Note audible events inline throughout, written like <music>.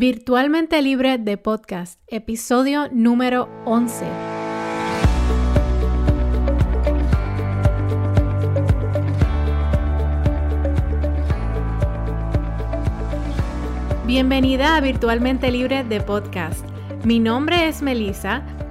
Virtualmente Libre de Podcast, episodio número 11. Bienvenida a Virtualmente Libre de Podcast. Mi nombre es Melissa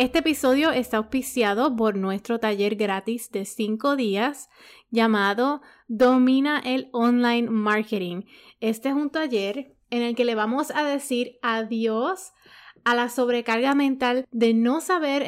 Este episodio está auspiciado por nuestro taller gratis de 5 días llamado Domina el Online Marketing. Este es un taller en el que le vamos a decir adiós a la sobrecarga mental de no saber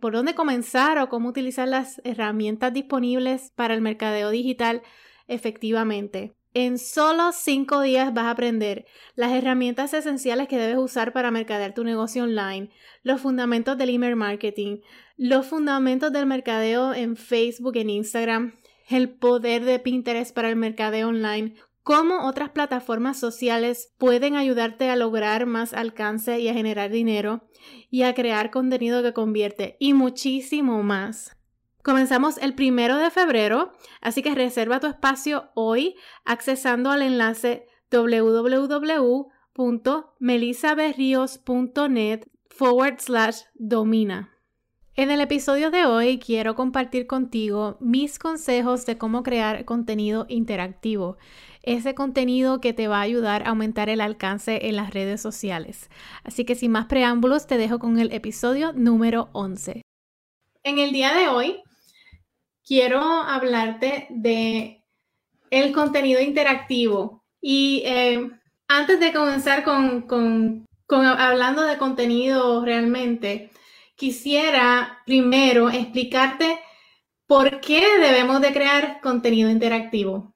por dónde comenzar o cómo utilizar las herramientas disponibles para el mercadeo digital efectivamente. En solo cinco días vas a aprender las herramientas esenciales que debes usar para mercadear tu negocio online, los fundamentos del email marketing, los fundamentos del mercadeo en Facebook, en Instagram, el poder de Pinterest para el mercadeo online, cómo otras plataformas sociales pueden ayudarte a lograr más alcance y a generar dinero y a crear contenido que convierte y muchísimo más. Comenzamos el primero de febrero, así que reserva tu espacio hoy accesando al enlace www.melisaberrios.net forward slash domina. En el episodio de hoy quiero compartir contigo mis consejos de cómo crear contenido interactivo, ese contenido que te va a ayudar a aumentar el alcance en las redes sociales. Así que sin más preámbulos te dejo con el episodio número 11. En el día de hoy quiero hablarte de el contenido interactivo. Y eh, antes de comenzar con, hablando de contenido realmente, quisiera primero explicarte por qué debemos de crear contenido interactivo.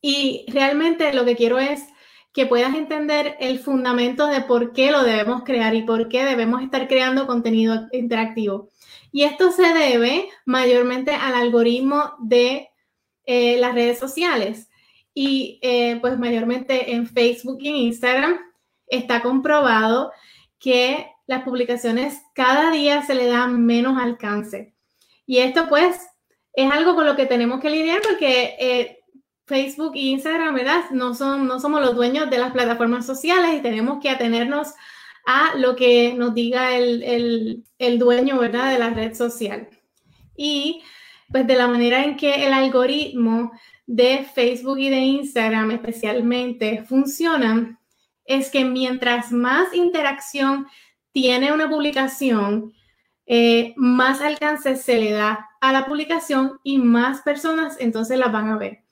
Y realmente lo que quiero es que puedas entender el fundamento de por qué lo debemos crear y por qué debemos estar creando contenido interactivo. Y esto se debe mayormente al algoritmo de eh, las redes sociales. Y eh, pues mayormente en Facebook y Instagram está comprobado que las publicaciones cada día se le dan menos alcance. Y esto pues es algo con lo que tenemos que lidiar porque eh, Facebook e Instagram, ¿verdad? No, son, no somos los dueños de las plataformas sociales y tenemos que atenernos a lo que nos diga el, dueño, ¿verdad? De la red social. Y pues de la manera en que el algoritmo de Facebook y de Instagram especialmente funcionan, es que mientras más interacción tiene una publicación, eh, más alcance se le da a la publicación y más personas entonces la van a ver.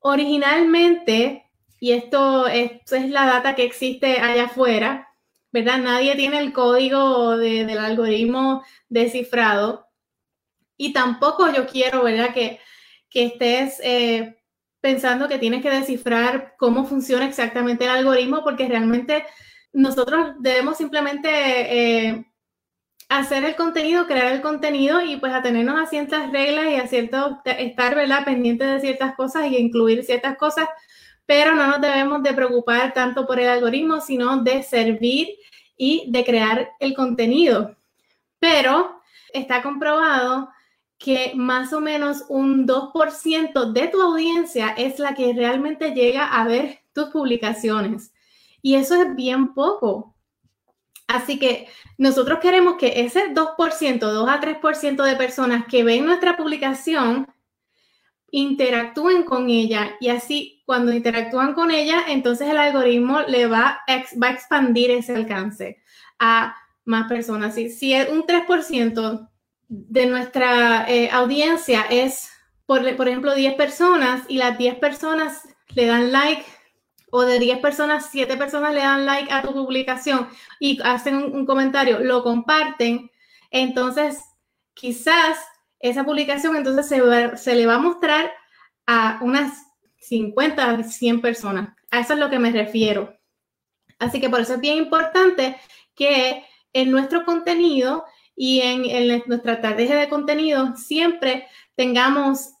Originalmente, y esto, esto es la data que existe allá afuera, ¿verdad? Nadie tiene el código del algoritmo descifrado y tampoco yo quiero, ¿verdad? Que, estés eh, pensando que tienes que descifrar cómo funciona exactamente el algoritmo porque realmente nosotros debemos simplemente eh, hacer el contenido, crear el contenido y pues atenernos a ciertas reglas y a cierto, estar, ¿verdad? Pendiente de ciertas cosas y incluir ciertas cosas pero no nos debemos de preocupar tanto por el algoritmo, sino de servir y de crear el contenido. Pero está comprobado que más o menos un 2% de tu audiencia es la que realmente llega a ver tus publicaciones. Y eso es bien poco. Así que nosotros queremos que ese 2%, 2 a 3% de personas que ven nuestra publicación interactúen con ella y así cuando interactúan con ella, entonces el algoritmo le va, va a expandir ese alcance a más personas. Si, si un 3% de nuestra eh, audiencia es, por, por ejemplo, 10 personas y las 10 personas le dan like o de 10 personas, 7 personas le dan like a tu publicación y hacen un comentario, lo comparten, entonces quizás esa publicación entonces se, le va a mostrar a unas 50, 100 personas. A eso es lo que me refiero. Así que por eso es bien importante que en nuestro contenido y en, nuestra estrategia de contenido siempre tengamos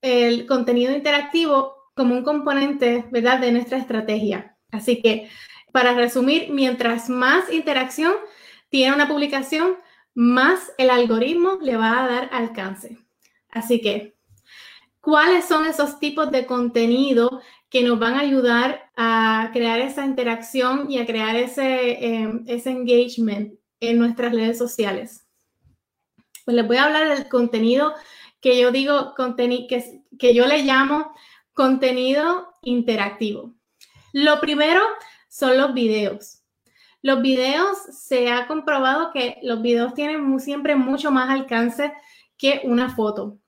el contenido interactivo como un componente, ¿verdad?, de nuestra estrategia. Así que, para resumir, mientras más interacción tiene una publicación, más el algoritmo le va a dar alcance. Así que, ¿cuáles son esos tipos de contenido que nos van a ayudar a crear esa interacción y a crear ese, em, ese engagement en nuestras redes sociales? Pues les voy a hablar del contenido que yo digo, que, que yo le llamo contenido interactivo. Lo primero son los videos. Los videos, se ha comprobado que los videos tienen siempre mucho más alcance que una foto.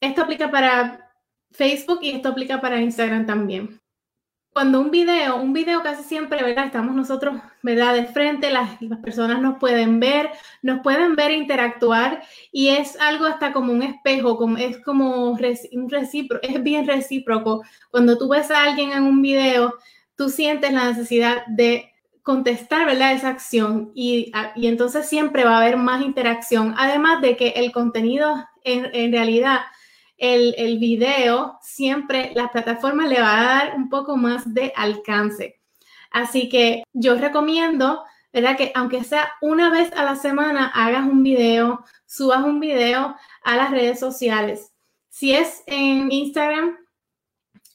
Esto aplica para Facebook y esto aplica para Instagram también. Cuando un video, un video casi siempre. Estamos nosotros, ¿verdad? De frente, las, personas nos pueden ver, nos pueden ver interactuar y es algo hasta como un espejo, como, es como un recíproco, es bien recíproco. Cuando tú ves a alguien en un video, tú sientes la necesidad de contestar, ¿verdad? Esa acción y, y, entonces siempre va a haber más interacción. Además de que el contenido en, en realidad el, el video, siempre la plataforma le va a dar un poco más de alcance. Así que yo recomiendo, ¿verdad? Que aunque sea una vez a la semana, hagas un video, subas un video a las redes sociales. Si es en Instagram,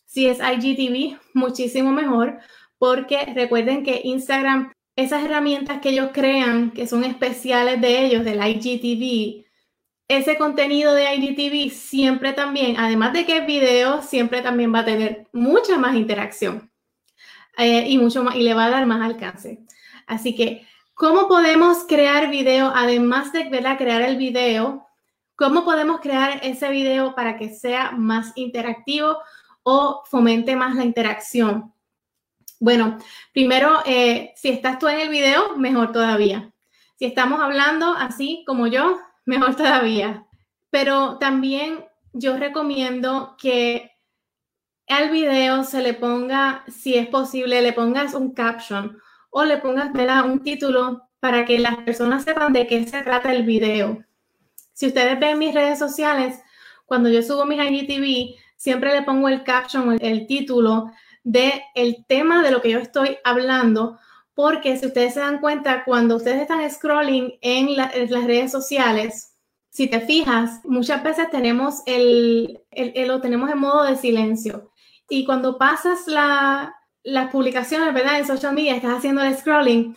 si es IGTV, muchísimo mejor, porque recuerden que Instagram, esas herramientas que ellos crean, que son especiales de ellos, del IGTV, ese contenido de IGTV siempre también, además de que es video, siempre también va a tener mucha más interacción eh, y mucho más y le va a dar más alcance. Así que, ¿cómo podemos crear video? Además de crear el video, ¿cómo podemos crear ese video para que sea más interactivo o fomente más la interacción? Bueno, primero, eh, si estás tú en el video, mejor todavía. Si estamos hablando así como yo, <laughs> mejor todavía. Pero también yo recomiendo que al video se le ponga, si es posible, le pongas un caption o le pongas un título para que las personas sepan de qué se trata el video. Si ustedes ven mis redes sociales, cuando yo subo mis IGTV, siempre le pongo el caption, el, el título de el tema de lo que yo estoy hablando porque si ustedes se dan cuenta, cuando ustedes están scrolling en, las redes sociales, si te fijas, muchas veces tenemos el, lo tenemos en modo de silencio. Y cuando pasas la, las publicaciones, ¿verdad? En social media, estás haciendo el scrolling,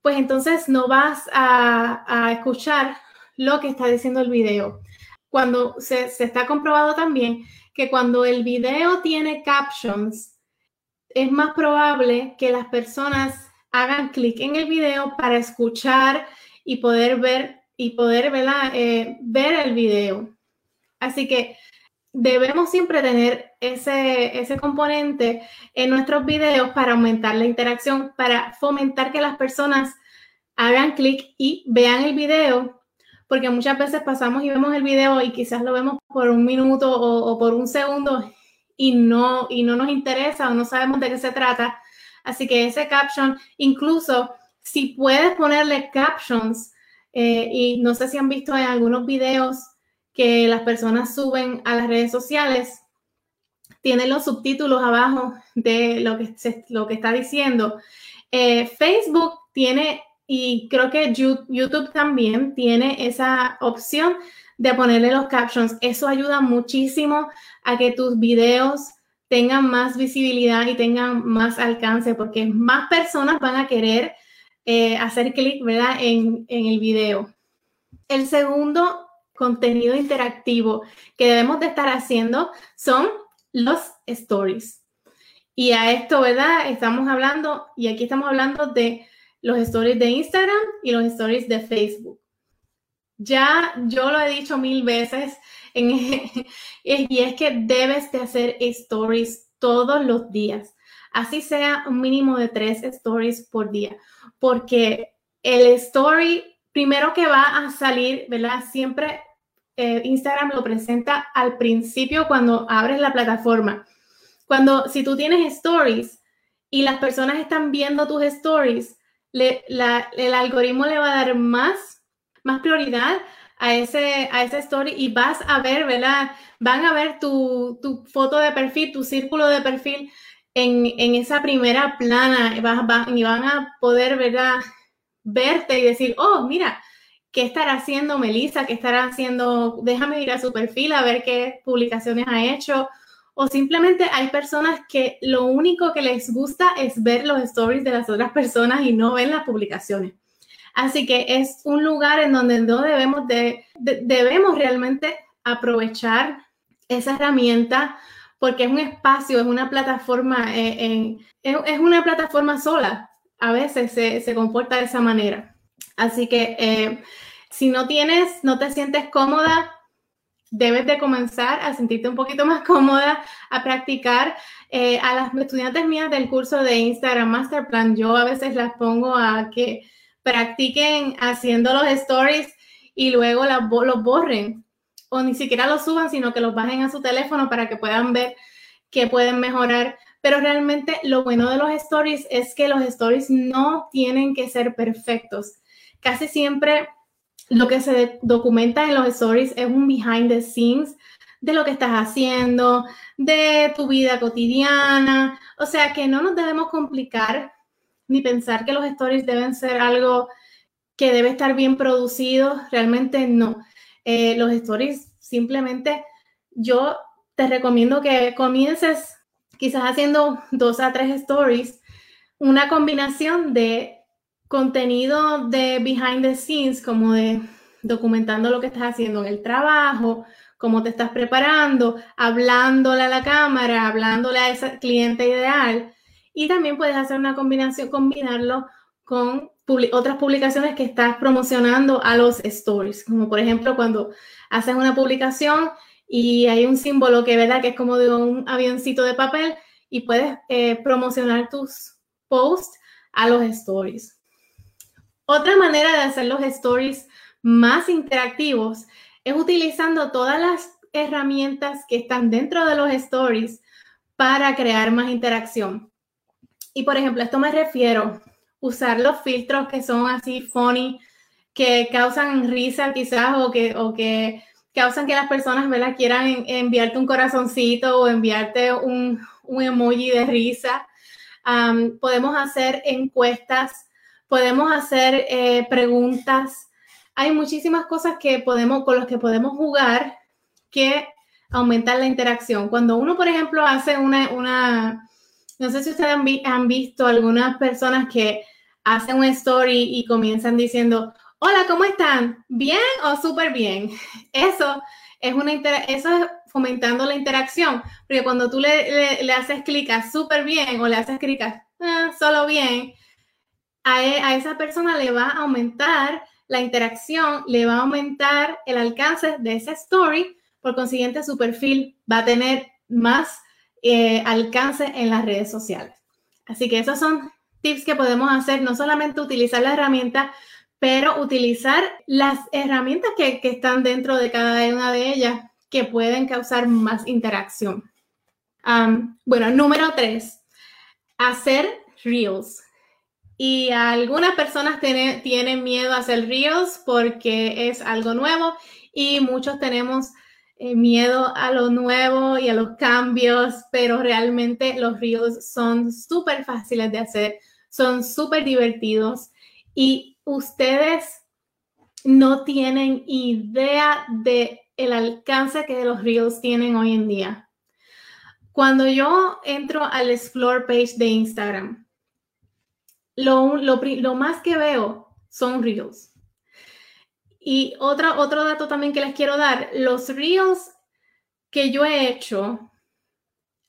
pues entonces no vas a, a escuchar lo que está diciendo el video. Cuando se, se está comprobado también que cuando el video tiene captions, es más probable que las personas hagan clic en el video para escuchar y poder ver y poder eh, ver el video. Así que debemos siempre tener ese, ese componente en nuestros videos para aumentar la interacción, para fomentar que las personas hagan clic y vean el video, porque muchas veces pasamos y vemos el video y quizás lo vemos por un minuto o, o por un segundo y no, y no nos interesa o no sabemos de qué se trata Así que ese caption, incluso si puedes ponerle captions, eh, y no sé si han visto en algunos videos que las personas suben a las redes sociales, tienen los subtítulos abajo de lo que, lo que está diciendo. Eh, Facebook tiene, y creo que YouTube también tiene esa opción de ponerle los captions. Eso ayuda muchísimo a que tus videos tengan más visibilidad y tengan más alcance, porque más personas van a querer eh, hacer clic, ¿verdad?, en, en el video. El segundo contenido interactivo que debemos de estar haciendo son los stories. Y a esto, ¿verdad? Estamos hablando, y aquí estamos hablando de los stories de Instagram y los stories de Facebook. Ya yo lo he dicho mil veces, <laughs> y es que debes de hacer stories todos los días, así sea un mínimo de tres stories por día, porque el story primero que va a salir, ¿verdad? Siempre eh, Instagram lo presenta al principio cuando abres la plataforma. Cuando, si tú tienes stories y las personas están viendo tus stories, el algoritmo le va a dar más más prioridad a ese, a ese story y vas a ver, ¿verdad? Van a ver tu, tu foto de perfil, tu círculo de perfil en, en esa primera plana y van a poder, ¿verdad? Verte y decir, oh, mira, ¿qué estará haciendo Melissa? ¿Qué estará haciendo? Déjame ir a su perfil a ver qué publicaciones ha hecho. O simplemente hay personas que lo único que les gusta es ver los stories de las otras personas y no ven las publicaciones. Así que es un lugar en donde no debemos de, debemos realmente aprovechar esa herramienta porque es un espacio, es una plataforma, eh, es, una plataforma sola. A veces se, comporta de esa manera. Así que eh, si no tienes, no te sientes cómoda, debes de comenzar a sentirte un poquito más <laughs> cómoda, a practicar. Eh, a las estudiantes mías del curso de Instagram Master Plan, yo a veces las pongo a que practiquen haciendo los stories y luego los borren o ni siquiera los suban, sino que los bajen a su teléfono para que puedan ver que pueden mejorar. Pero realmente lo bueno de los stories es que los stories no tienen que ser perfectos. Casi siempre lo que se documenta en los stories es un behind the scenes de lo que estás haciendo, de tu vida cotidiana. O sea que no nos debemos complicar ni pensar que los stories deben ser algo que debe estar bien producido, realmente no. Eh, los stories simplemente yo te recomiendo que comiences quizás haciendo dos a tres stories, una combinación de contenido de behind the scenes, como de documentando lo que estás haciendo en el trabajo, cómo te estás preparando, hablándole a la cámara, hablándole a ese cliente ideal, y también puedes hacer una combinación, combinarlo con otras publicaciones que estás promocionando a los stories, como por ejemplo cuando haces una publicación y hay un símbolo que, ¿verdad? que es como de un avioncito de papel y puedes eh, promocionar tus posts a los stories. Otra manera de hacer los stories más interactivos es utilizando todas las herramientas que están dentro de los stories para crear más interacción. Y por ejemplo, esto me refiero, usar los filtros que son así funny, que causan risa quizás o que, o que causan que las personas ¿verdad? quieran enviarte un corazoncito o enviarte un, un emoji de risa. podemos hacer encuestas, podemos hacer eh, preguntas. Hay muchísimas cosas que podemos, con las que podemos jugar que aumentan la interacción. Cuando uno, por ejemplo, hace una, una no sé si ustedes han, visto algunas personas que hacen un story y comienzan diciendo, hola, ¿cómo están? ¿Bien o súper bien? <laughs> Eso es, una eso es fomentando la interacción, porque cuando tú le, haces clic a súper bien o le haces clic a ah, solo bien, a, e, a esa persona le va a aumentar la interacción, le va a aumentar el alcance de esa story, por consiguiente su perfil va a tener más eh, alcance en las redes sociales. Así que esos son tips que podemos hacer, no solamente utilizar la herramienta, pero utilizar las herramientas que, están dentro de cada una de ellas que pueden causar más interacción. bueno, número tres, hacer reels. Y algunas personas tienen miedo a hacer reels porque es algo nuevo y muchos tenemos eh, miedo a lo nuevo y a los cambios, pero realmente los ríos son súper fáciles de hacer, son súper divertidos y ustedes no tienen idea de el alcance que los ríos tienen hoy en día. Cuando yo entro al explore page de Instagram, lo, lo más que veo son reels. Y otra, otro dato también que les quiero dar, los reels que yo he hecho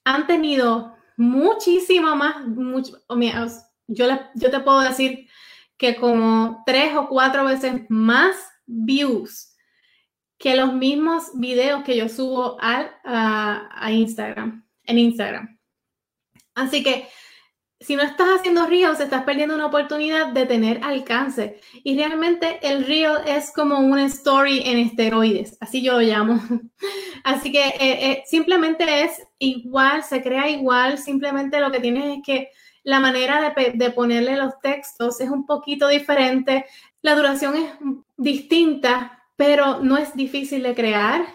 han tenido muchísimo más, mucho, yo, yo te puedo decir que como tres o cuatro veces más views que los mismos videos que yo subo al, a Instagram, en Instagram. Así que si no estás haciendo Reels, estás perdiendo una oportunidad de tener alcance. Y realmente el Reel es como una story en esteroides, así yo lo llamo. <laughs> Así que eh, eh, simplemente es igual, se crea igual, simplemente lo que tienes es que la manera de, de, ponerle los textos es un poquito diferente, La duración es distinta, pero no es difícil de crear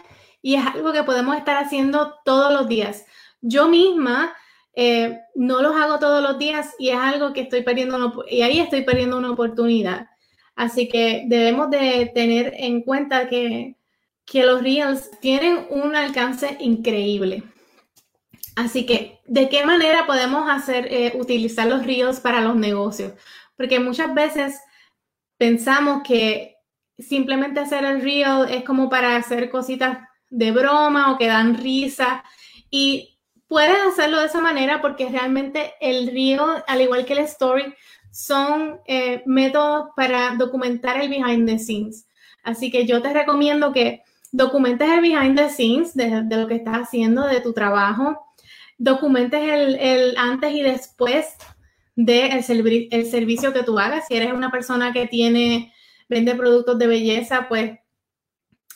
y es algo que podemos estar haciendo todos los días. Yo misma eh, no los hago todos los días y es algo que estoy perdiendo, y ahí estoy perdiendo una oportunidad. Así que debemos de tener en cuenta que, que los Reels tienen un alcance increíble. Así que, ¿de qué manera podemos hacer, eh, utilizar los Reels para los negocios? Porque muchas veces pensamos que simplemente hacer el Reel es como para hacer cositas de broma o que dan risa. Y puedes hacerlo de esa manera porque realmente el Reel, al igual que el Story, son eh, métodos para documentar el behind the scenes. Así que yo te recomiendo que documentes el behind the scenes de, lo que estás haciendo, de tu trabajo, documentes el, antes y después del de el servicio que tú hagas. Si eres una persona que tiene, vende productos de belleza, pues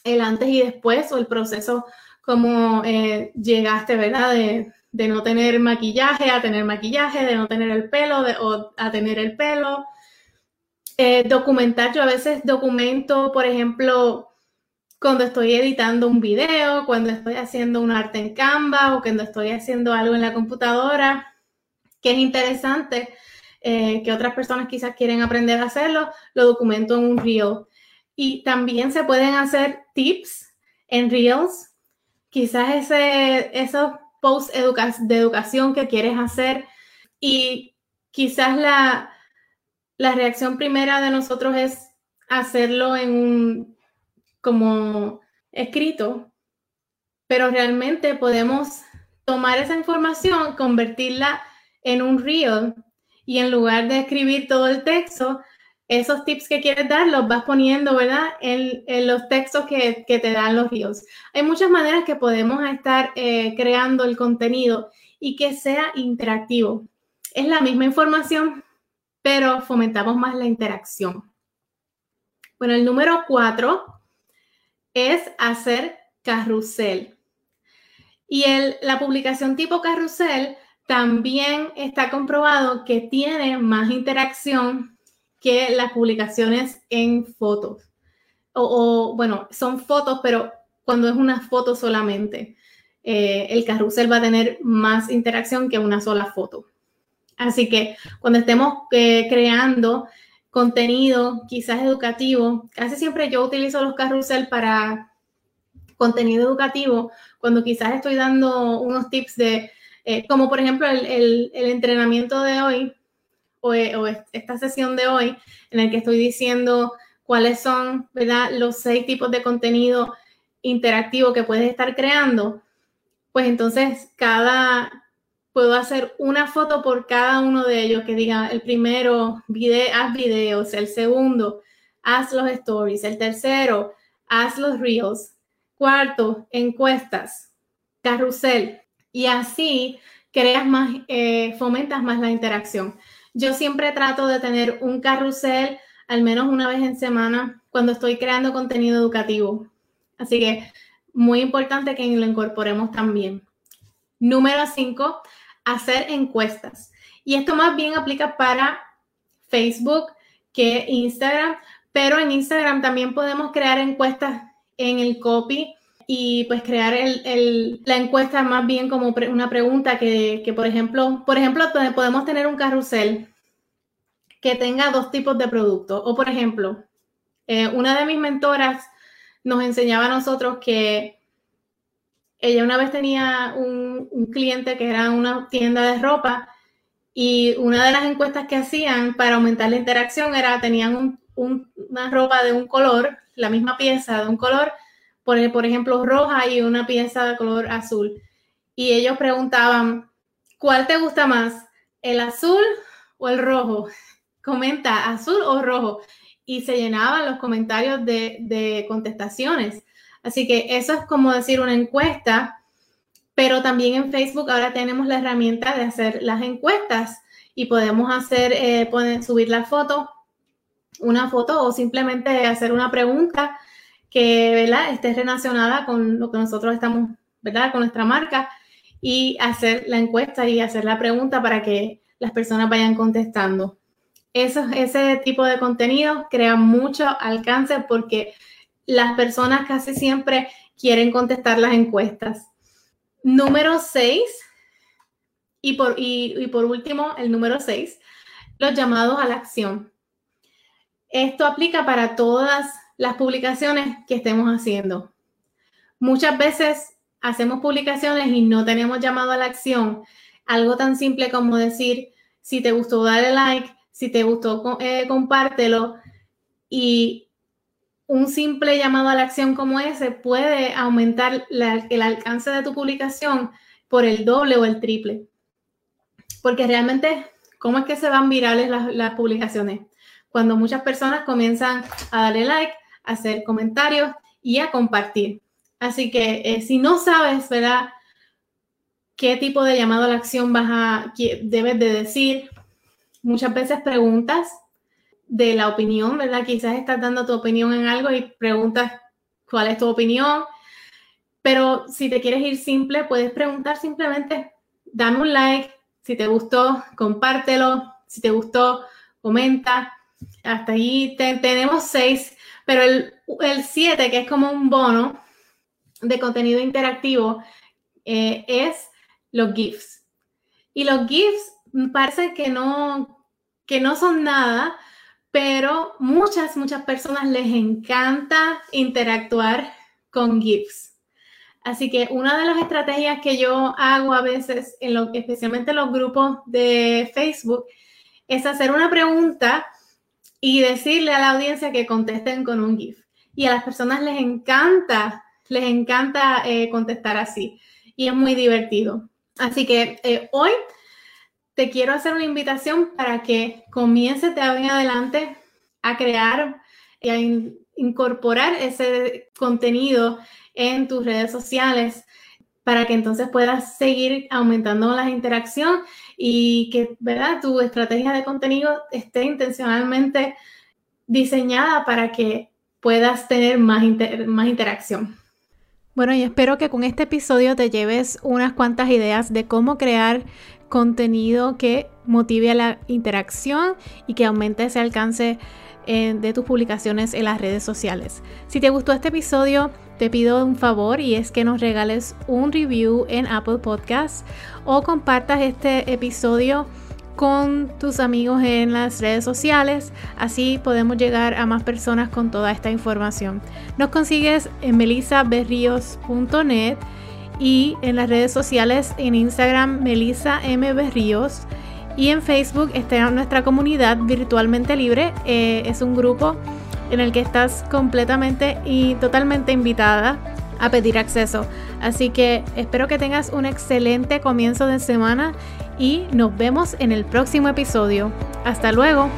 el antes y después o el proceso como eh, llegaste, ¿verdad? De, de no tener maquillaje a tener maquillaje, de no tener el pelo de, o a tener el pelo. Eh, documentar, yo a veces documento, por ejemplo, cuando estoy editando un video, cuando estoy haciendo un arte en Canva o cuando estoy haciendo algo en la computadora, que es interesante, eh, que otras personas quizás quieren aprender a hacerlo, lo documento en un reel. Y también se pueden hacer tips en reels. Quizás ese, esos post de educación que quieres hacer. Y quizás la, la reacción primera de nosotros es hacerlo en un como escrito, pero realmente podemos tomar esa información, convertirla en un reel. Y en lugar de escribir todo el texto, esos tips que quieres dar los vas poniendo, ¿verdad? En, los textos que, te dan los reels. Hay muchas maneras que podemos estar eh, creando el contenido y que sea interactivo. Es la misma información, pero fomentamos más la interacción. Bueno, el número cuatro es hacer carrusel. Y la publicación tipo carrusel también está comprobado que tiene más interacción que las publicaciones en fotos. O, bueno, son fotos, pero cuando es una foto solamente, eh, el carrusel va a tener más interacción que una sola foto. Así que cuando estemos eh, creando contenido, quizás educativo, casi siempre yo utilizo los carrusel para contenido educativo, cuando quizás estoy dando unos tips de, eh, como por ejemplo el entrenamiento de hoy, o, esta sesión de hoy en el que estoy diciendo cuáles son, ¿verdad? Los seis tipos de contenido interactivo que puedes estar creando, pues entonces cada, puedo hacer una foto por cada uno de ellos que diga el primero, haz videos, el segundo, haz los stories, el tercero, haz los reels, cuarto, encuestas, carrusel, y así creas más, eh, fomentas más la interacción. Yo siempre trato de tener un carrusel al menos una vez en semana cuando estoy creando contenido educativo. Así que muy importante que lo incorporemos también. Número cinco, hacer encuestas. Y esto más bien aplica para Facebook que Instagram, pero en Instagram también podemos crear encuestas en el copy y pues crear la encuesta más bien como una pregunta que, por ejemplo, por ejemplo, podemos tener un carrusel que tenga dos tipos de productos. O por ejemplo, eh, una de mis mentoras nos enseñaba a nosotros que ella una vez tenía un, cliente que era una tienda de ropa y una de las encuestas que hacían para aumentar la interacción era, tenían una ropa de un color, la misma pieza de un color, por, ejemplo, roja y una pieza de color azul. Y ellos preguntaban, ¿cuál te gusta más? ¿El azul o el rojo? <laughs> Comenta azul o rojo. Y se llenaban los comentarios de, de contestaciones. Así que eso es como decir una encuesta, pero también en Facebook ahora tenemos la herramienta de hacer las encuestas y podemos hacer, eh, subir la foto, una foto o simplemente hacer una pregunta que esté relacionada con lo que nosotros estamos, ¿verdad? Con nuestra marca y hacer la encuesta y hacer la pregunta para que las personas vayan contestando. ese tipo de contenido crea mucho alcance porque las personas casi siempre quieren contestar las encuestas. Número 6, y por, y por último, el número 6, los llamados a la acción. Esto aplica para todas las publicaciones que estemos haciendo. Muchas veces hacemos publicaciones y no tenemos llamado a la acción. Algo tan simple como decir, si te gustó, dale like, si te gustó, eh, compártelo. Y un simple llamado a la acción como ese puede aumentar el alcance de tu publicación por el doble o el triple. Porque realmente, ¿cómo es que se van virales las publicaciones? Cuando muchas personas comienzan a darle like, hacer comentarios y a compartir. Así que eh, si no sabes, ¿verdad? ¿Qué tipo de llamado a la acción vas a, debes de decir? Muchas veces preguntas de la opinión, ¿verdad? Quizás estás dando tu opinión en algo y preguntas cuál es tu opinión. Pero si te quieres ir simple, puedes preguntar simplemente, dame un like, si te gustó, compártelo, si te gustó, comenta. Hasta ahí tenemos seis, pero el, el siete, que es como un bono, de contenido interactivo eh, es los GIFs. Y los GIFs parece que no, que no son nada, pero muchas, muchas personas les encanta interactuar con GIFs. Así que una de las estrategias que yo hago a veces, en lo, especialmente en los grupos de Facebook, es hacer una pregunta y decirle a la audiencia que contesten con un GIF. Y a las personas les encanta les encanta eh, contestar así y es muy divertido. Así que eh, hoy te quiero hacer una invitación para que comiences de en adelante a crear y a incorporar ese contenido en tus redes sociales para que entonces puedas seguir aumentando la interacción y que, ¿verdad? Tu estrategia de contenido esté intencionalmente diseñada para que puedas tener más, más interacción. Bueno, y espero que con este episodio te lleves unas cuantas ideas de cómo crear contenido que motive a la interacción y que aumente ese alcance eh, de tus publicaciones en las redes sociales. Si te gustó este episodio, te pido un favor y es que nos regales un review en Apple Podcasts o compartas este episodio con tus amigos en las redes sociales. Así podemos llegar a más personas con toda esta información. Nos consigues en melisaberrios.net y en las redes sociales en Instagram Melisa M. Berríos y en Facebook está nuestra comunidad virtualmente libre. Eh, es un grupo en el que estás completamente y totalmente invitada a pedir acceso. Así que espero que tengas un excelente comienzo de semana y nos vemos en el próximo episodio. Hasta luego.